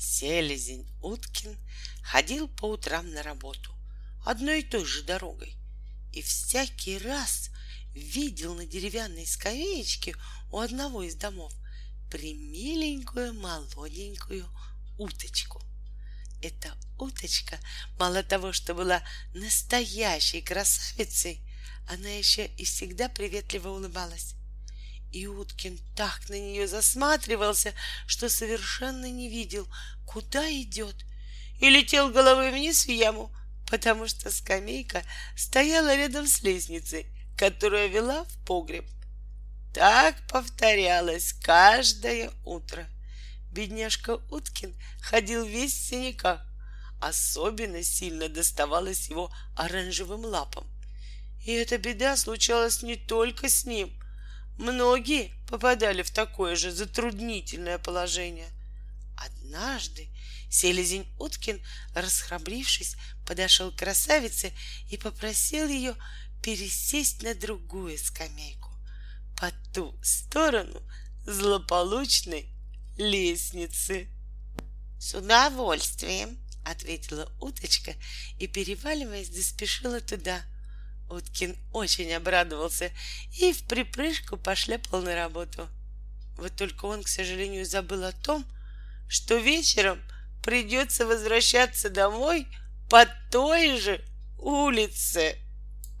Селезень Уткин ходил по утрам на работу одной и той же дорогой и всякий раз видел на деревянной скамеечке у одного из домов примиленькую молоденькую уточку. Эта уточка, мало того, что была настоящей красавицей, она еще и всегда приветливо улыбалась. И Уткин так на нее засматривался, что совершенно не видел, куда идет, и летел головой вниз в яму, потому что скамейка стояла рядом с лестницей, которая вела в погреб. Так повторялось каждое утро. Бедняжка Уткин ходил весь в синяках. Особенно сильно доставалось его оранжевым лапам. И эта беда случалась не только с ним. Многие попадали в такое же затруднительное положение. Однажды селезень Уткин, расхрабрившись, подошел к красавице и попросил ее пересесть на другую скамейку по ту сторону злополучной лестницы. С удовольствием, ответила уточка и, переваливаясь, заспешила туда. Уткин очень обрадовался и в припрыжку пошляпал на работу. Вот только он, к сожалению, забыл о том, что вечером придется возвращаться домой по той же улице.